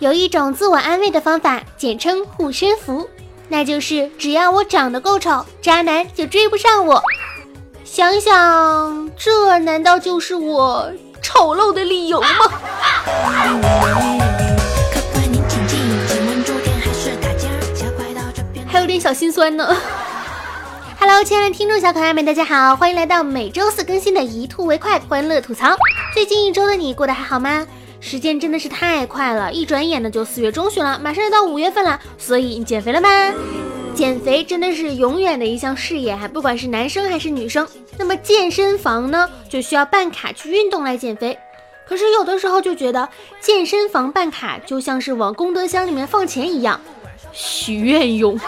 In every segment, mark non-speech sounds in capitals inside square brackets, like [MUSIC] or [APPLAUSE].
有一种自我安慰的方法，简称护身符，那就是只要我长得够丑，渣男就追不上我。想想，这难道就是我丑陋的理由吗？还有点小心酸呢。Hello，亲爱的听众小可爱们，大家好，欢迎来到每周四更新的一吐为快欢乐吐槽。最近一周的你过得还好吗？时间真的是太快了，一转眼呢就四月中旬了，马上要到五月份了。所以你减肥了吗？减肥真的是永远的一项事业，还不管是男生还是女生。那么健身房呢，就需要办卡去运动来减肥。可是有的时候就觉得健身房办卡就像是往功德箱里面放钱一样，许愿用。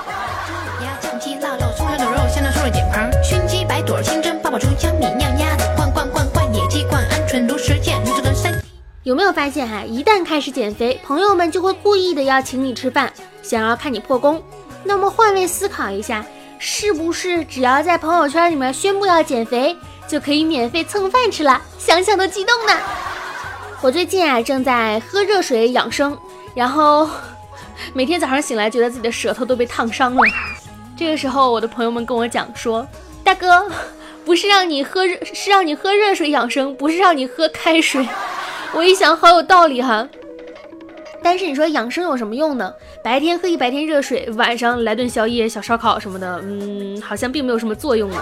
熏鸡白肚清蒸八宝粥，江米酿鸭有没有发现哈？一旦开始减肥，朋友们就会故意的要请你吃饭，想要看你破功。那么换位思考一下，是不是只要在朋友圈里面宣布要减肥，就可以免费蹭饭吃了？想想都激动呢。我最近啊正在喝热水养生，然后 [LAUGHS] 每天早上醒来觉得自己的舌头都被烫伤了。这个时候，我的朋友们跟我讲说：“大哥，不是让你喝热，是让你喝热水养生，不是让你喝开水。”我一想，好有道理哈。但是你说养生有什么用呢？白天喝一白天热水，晚上来顿宵夜、小烧烤什么的，嗯，好像并没有什么作用呢。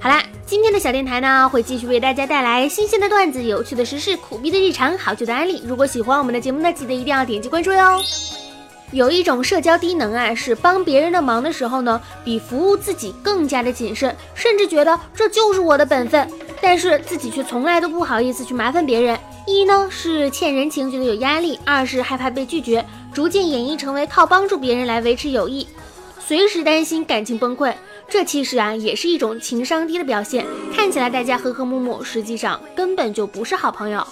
好啦，今天的小电台呢，会继续为大家带来新鲜的段子、有趣的时事、苦逼的日常、好久的安利。如果喜欢我们的节目呢，记得一定要点击关注哟。有一种社交低能啊，是帮别人的忙的时候呢，比服务自己更加的谨慎，甚至觉得这就是我的本分，但是自己却从来都不好意思去麻烦别人。一呢是欠人情，觉得有压力；二是害怕被拒绝，逐渐演绎成为靠帮助别人来维持友谊，随时担心感情崩溃。这其实啊也是一种情商低的表现。看起来大家和和睦睦，实际上根本就不是好朋友。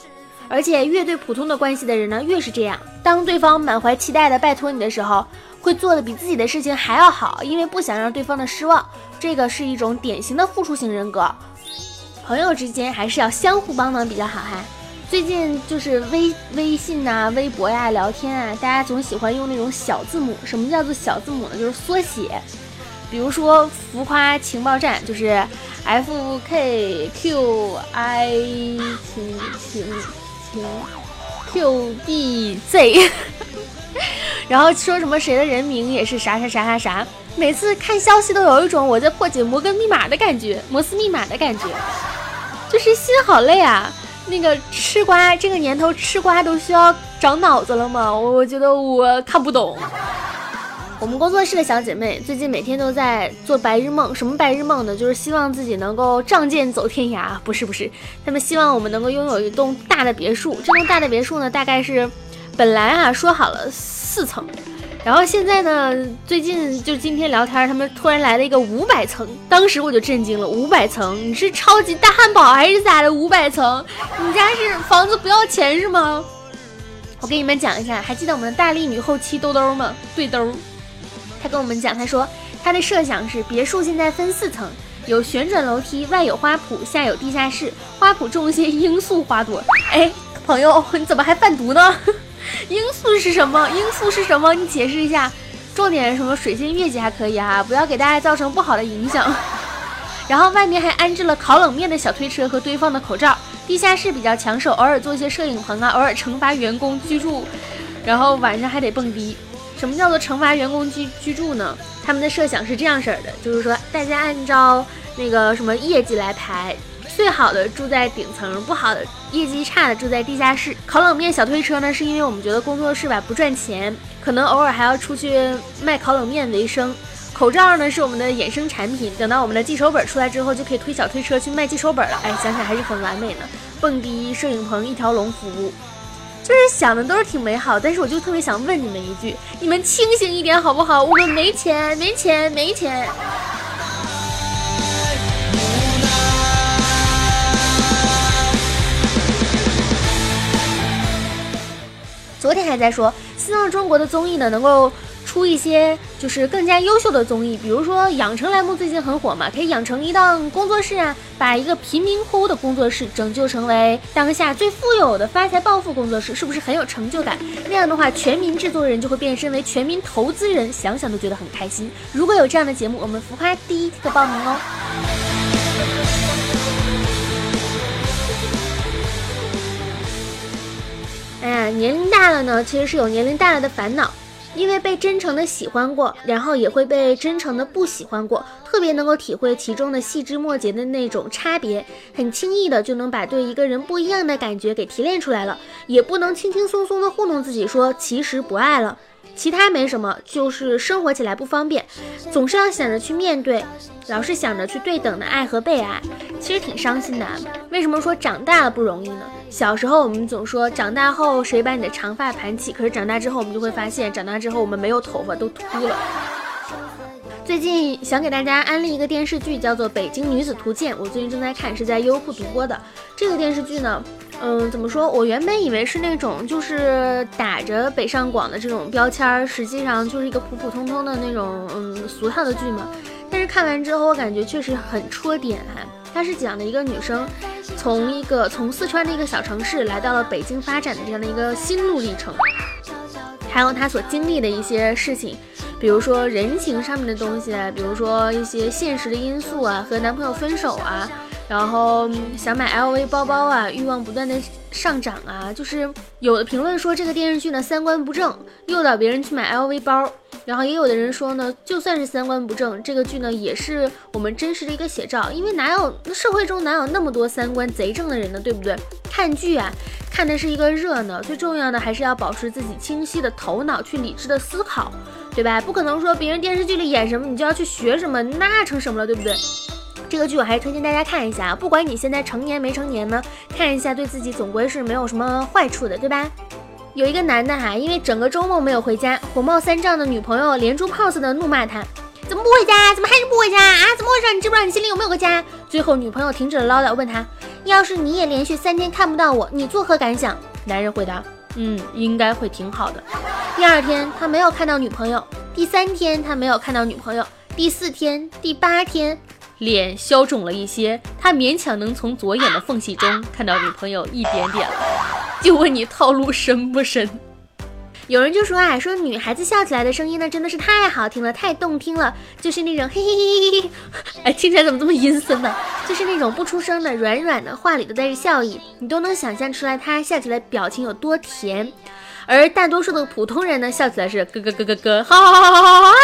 而且越对普通的关系的人呢，越是这样。当对方满怀期待的拜托你的时候，会做的比自己的事情还要好，因为不想让对方的失望。这个是一种典型的付出型人格。朋友之间还是要相互帮忙比较好哈。最近就是微微信呐、微博呀、聊天啊，大家总喜欢用那种小字母。什么叫做小字母呢？就是缩写。比如说浮夸情报站，就是 F K Q I 情情。Q B Z，然后说什么谁的人名也是啥啥啥啥啥，每次看消息都有一种我在破解摩根密码的感觉，摩斯密码的感觉，就是心好累啊。那个吃瓜这个年头吃瓜都需要长脑子了吗？我我觉得我看不懂。我们工作室的小姐妹最近每天都在做白日梦，什么白日梦呢？就是希望自己能够仗剑走天涯，不是不是，他们希望我们能够拥有一栋大的别墅。这栋大的别墅呢，大概是本来啊说好了四层，然后现在呢，最近就今天聊天，他们突然来了一个五百层，当时我就震惊了，五百层，你是超级大汉堡还是咋的？五百层，你家是房子不要钱是吗？我给你们讲一下，还记得我们的大力女后期兜兜吗？对兜。他跟我们讲，他说他的设想是别墅现在分四层，有旋转楼梯，外有花圃，下有地下室，花圃种一些罂粟花朵。哎，朋友，你怎么还贩毒呢？[LAUGHS] 罂粟是什么？罂粟是什么？你解释一下。重点什么水晶月季还可以啊，不要给大家造成不好的影响。[LAUGHS] 然后外面还安置了烤冷面的小推车和堆放的口罩。地下室比较抢手，偶尔做一些摄影棚啊，偶尔惩罚员工居住，然后晚上还得蹦迪。什么叫做惩罚员工居居住呢？他们的设想是这样式儿的，就是说大家按照那个什么业绩来排，最好的住在顶层，不好的业绩差的住在地下室。烤冷面小推车呢，是。因为我们觉得工作室吧不赚钱，可能偶尔还要出去卖烤冷面为生。口罩呢是。我们的衍生产品，等到我们的记手本出来之后，就可以推小推车去卖记手本了。哎，想想还是。很完美的，蹦迪、摄影棚一条龙服务。就是想的都是挺美好，但是我就特别想问你们一句：你们清醒一点好不好？我们没钱，没钱，没钱。昨天还在说，希望中国的综艺呢能够。出一些就是更加优秀的综艺，比如说养成栏目最近很火嘛，可以养成一档工作室啊，把一个贫民窟的工作室拯救成为当下最富有的发财暴富工作室，是不是很有成就感？那样的话，全民制作人就会变身为全民投资人，想想都觉得很开心。如果有这样的节目，我们浮夸第一个报名哦。哎呀，年龄大了呢，其实是有年龄大了的烦恼。因为被真诚的喜欢过，然后也会被真诚的不喜欢过，特别能够体会其中的细枝末节的那种差别，很轻易的就能把对一个人不一样的感觉给提炼出来了，也不能轻轻松松的糊弄自己说其实不爱了。其他没什么，就是生活起来不方便，总是要想着去面对，老是想着去对等的爱和被爱，其实挺伤心的。为什么说长大了不容易呢？小时候我们总说长大后谁把你的长发盘起，可是长大之后我们就会发现，长大之后我们没有头发都秃了。最近想给大家安利一个电视剧，叫做《北京女子图鉴》，我最近正在看，是在优酷独播的。这个电视剧呢。嗯，怎么说？我原本以为是那种就是打着北上广的这种标签儿，实际上就是一个普普通通的那种嗯俗套的剧嘛。但是看完之后，我感觉确实很戳点哈。它是讲的一个女生从一个从四川的一个小城市来到了北京发展的这样的一个心路历程，还有她所经历的一些事情，比如说人情上面的东西，比如说一些现实的因素啊，和男朋友分手啊。然后想买 LV 包包啊，欲望不断的上涨啊，就是有的评论说这个电视剧呢三观不正，诱导别人去买 LV 包。然后也有的人说呢，就算是三观不正，这个剧呢也是我们真实的一个写照，因为哪有社会中哪有那么多三观贼正的人呢，对不对？看剧啊，看的是一个热闹，最重要的还是要保持自己清晰的头脑，去理智的思考，对吧？不可能说别人电视剧里演什么，你就要去学什么，那成什么了，对不对？这个剧我还是推荐大家看一下，不管你现在成年没成年呢，看一下对自己总归是没有什么坏处的，对吧？有一个男的哈，因为整个周末没有回家，火冒三丈的女朋友连珠炮似的怒骂他，怎么不回家？怎么还是不回家啊？怎么回事？你知不知道你心里有没有个家？最后女朋友停止了唠叨，问他，要是你也连续三天看不到我，你作何感想？男人回答，嗯，应该会挺好的。第二天他没有看到女朋友，第三天他没有看到女朋友，第四天，第八天。脸消肿了一些，他勉强能从左眼的缝隙中看到女朋友一点点了。就问你套路深不深？有人就说啊，说女孩子笑起来的声音呢，真的是太好听了，太动听了，就是那种嘿嘿嘿嘿嘿，哎，听起来怎么这么阴森呢？就是那种不出声的软软的话里都带着笑意，你都能想象出来她笑起来表情有多甜。而大多数的普通人呢，笑起来是咯咯咯咯咯，哈哈哈哈哈哈。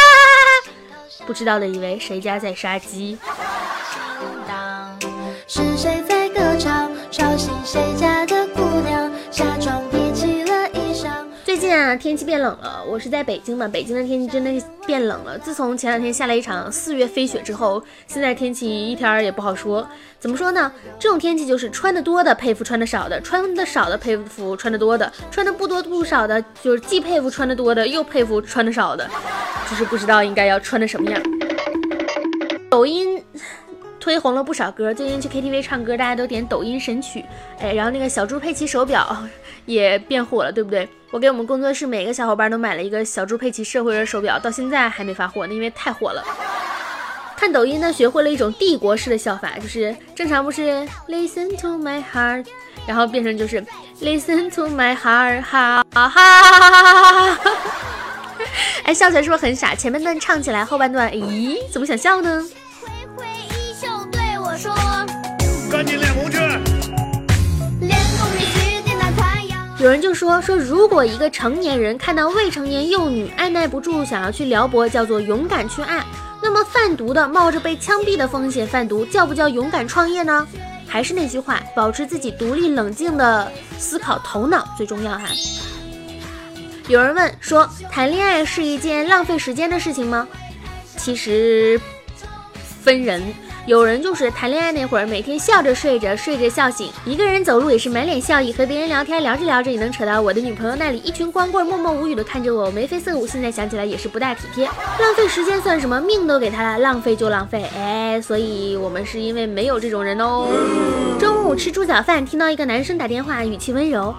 不知道的以为谁家在杀鸡。天气变冷了。我是在北京嘛，北京的天气真的是变冷了。自从前两天下了一场四月飞雪之后，现在天气一点儿也不好说。怎么说呢？这种天气就是穿的多的佩服穿的少的，穿的少的佩服穿的多的，穿的不多不少的，就是既佩服穿的多的，又佩服穿的少的，就是不知道应该要穿的什么样。抖音推红了不少歌，最近去 KTV 唱歌，大家都点抖音神曲。哎，然后那个小猪佩奇手表也变火了，对不对？我给我们工作室每个小伙伴都买了一个小猪佩奇社会人手表，到现在还没发货呢，因为太火了。看抖音呢，学会了一种帝国式的笑法，就是正常不是 listen to my heart，然后变成就是 listen to my heart，哈哈哈哈哈哈！哎，笑起来是不是很傻？前半段唱起来，后半段，咦，怎么想笑呢？赶紧练功去。有人就说说，如果一个成年人看到未成年幼女，按耐不住想要去撩拨，叫做勇敢去爱。那么贩毒的冒着被枪毙的风险贩毒，叫不叫勇敢创业呢？还是那句话，保持自己独立冷静的思考头脑最重要哈。有人问说，谈恋爱是一件浪费时间的事情吗？其实分人。有人就是谈恋爱那会儿，每天笑着睡着，睡着笑醒。一个人走路也是满脸笑意，和别人聊天，聊着聊着也能扯到我的女朋友那里。一群光棍默默无语的看着我，眉飞色舞。现在想起来也是不大体贴。浪费时间算什么？命都给他了，浪费就浪费。哎，所以我们是因为没有这种人哦。中午吃猪脚饭，听到一个男生打电话，语气温柔：“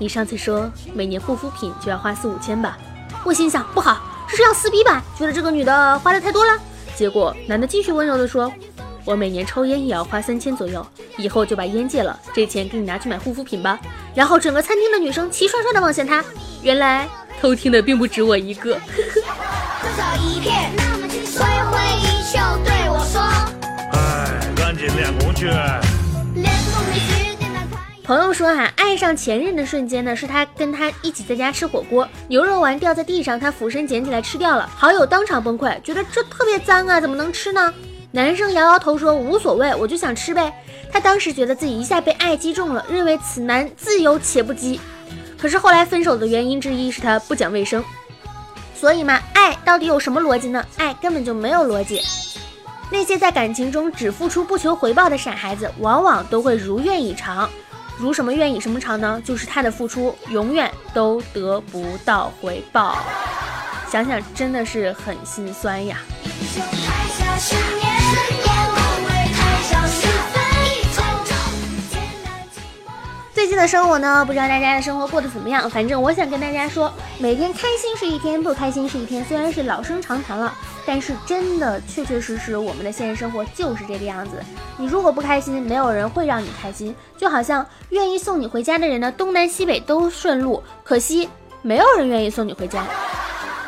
你上次说每年护肤品就要花四五千吧？”我心想不好。这是要撕逼吧？觉得这个女的花的太多了。结果男的继续温柔地说：“我每年抽烟也要花三千左右，以后就把烟戒了，这钱给你拿去买护肤品吧。”然后整个餐厅的女生齐刷刷的望向他，原来偷听的并不止我一个。朋友说哈，爱上前任的瞬间呢，是他跟他一起在家吃火锅，牛肉丸掉在地上，他俯身捡起来吃掉了，好友当场崩溃，觉得这特别脏啊，怎么能吃呢？男生摇摇头说无所谓，我就想吃呗。他当时觉得自己一下被爱击中了，认为此男自由且不羁。可是后来分手的原因之一是他不讲卫生。所以嘛，爱到底有什么逻辑呢？爱根本就没有逻辑。那些在感情中只付出不求回报的傻孩子，往往都会如愿以偿。如什么愿以什么偿呢？就是他的付出永远都得不到回报。想想真的是很心酸呀。最近的生活呢，不知道大家的生活过得怎么样？反正我想跟大家说，每天开心是一天，不开心是一天。虽然是老生常谈了，但是真的确确实实，我们的现实生活就是这个样子。你如果不开心，没有人会让你开心。就好像愿意送你回家的人呢，东南西北都顺路，可惜没有人愿意送你回家。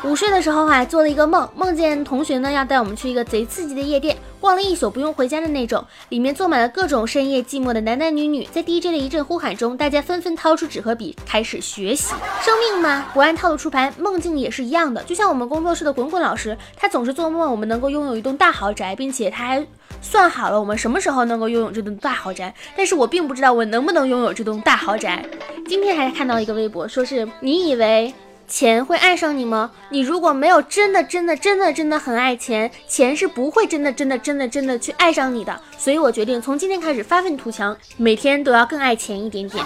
午睡的时候啊，做了一个梦，梦见同学呢要带我们去一个贼刺激的夜店，逛了一宿不用回家的那种，里面坐满了各种深夜寂寞的男男女女，在 DJ 的一阵呼喊中，大家纷纷掏出纸和笔开始学习。生命嘛，不按套路出牌，梦境也是一样的。就像我们工作室的滚滚老师，他总是做梦我们能够拥有一栋大豪宅，并且他还算好了我们什么时候能够拥有这栋大豪宅。但是我并不知道我能不能拥有这栋大豪宅。今天还看到一个微博，说是你以为。钱会爱上你吗？你如果没有真的、真的、真的、真的很爱钱，钱是不会真的、真的、真的、真的去爱上你的。所以我决定从今天开始发愤图强，每天都要更爱钱一点点。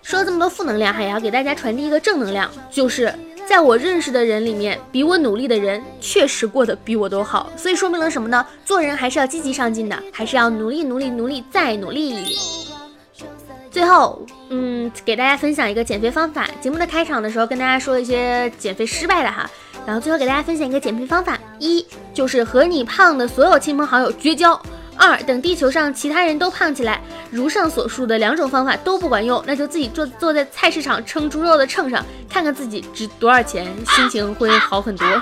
说了这么多负能量，还要给大家传递一个正能量，就是在我认识的人里面，比我努力的人确实过得比我都好。所以说明了什么呢？做人还是要积极上进的，还是要努力、努力、努力再努力。最后，嗯，给大家分享一个减肥方法。节目的开场的时候跟大家说一些减肥失败的哈，然后最后给大家分享一个减肥方法：一就是和你胖的所有亲朋好友绝交；二等地球上其他人都胖起来，如上所述的两种方法都不管用，那就自己坐坐在菜市场称猪肉的秤上，看看自己值多少钱，心情会好很多。[LAUGHS]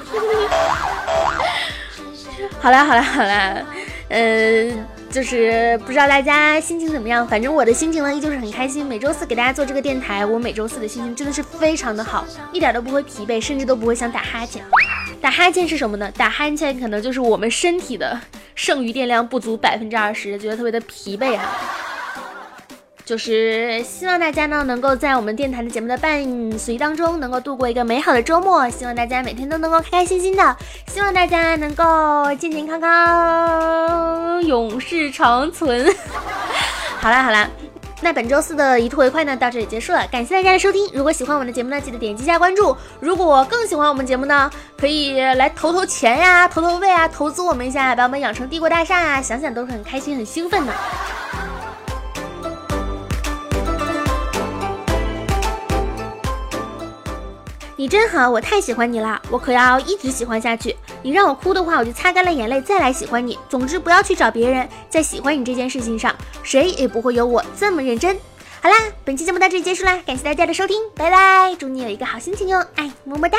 好啦好啦好啦，嗯。就是不知道大家心情怎么样，反正我的心情呢依旧是很开心。每周四给大家做这个电台，我每周四的心情真的是非常的好，一点都不会疲惫，甚至都不会想打哈欠。打哈欠是什么呢？打哈欠可能就是我们身体的剩余电量不足百分之二十，觉得特别的疲惫哈。就是希望大家呢能够在我们电台的节目的伴随当中，能够度过一个美好的周末。希望大家每天都能够开开心心的，希望大家能够健健康康，永世长存。[LAUGHS] 好啦好啦，那本周四的一兔为快呢到这里结束了，感谢大家的收听。如果喜欢我们的节目呢，记得点击一下关注。如果更喜欢我们节目呢，可以来投投钱呀，投投喂啊，投资我们一下，把我们养成帝国大厦啊，想想都是很开心很兴奋的。你真好，我太喜欢你了，我可要一直喜欢下去。你让我哭的话，我就擦干了眼泪再来喜欢你。总之，不要去找别人，在喜欢你这件事情上，谁也不会有我这么认真。好啦，本期节目到这里结束啦，感谢大家的收听，拜拜，祝你有一个好心情哟，爱，么么哒。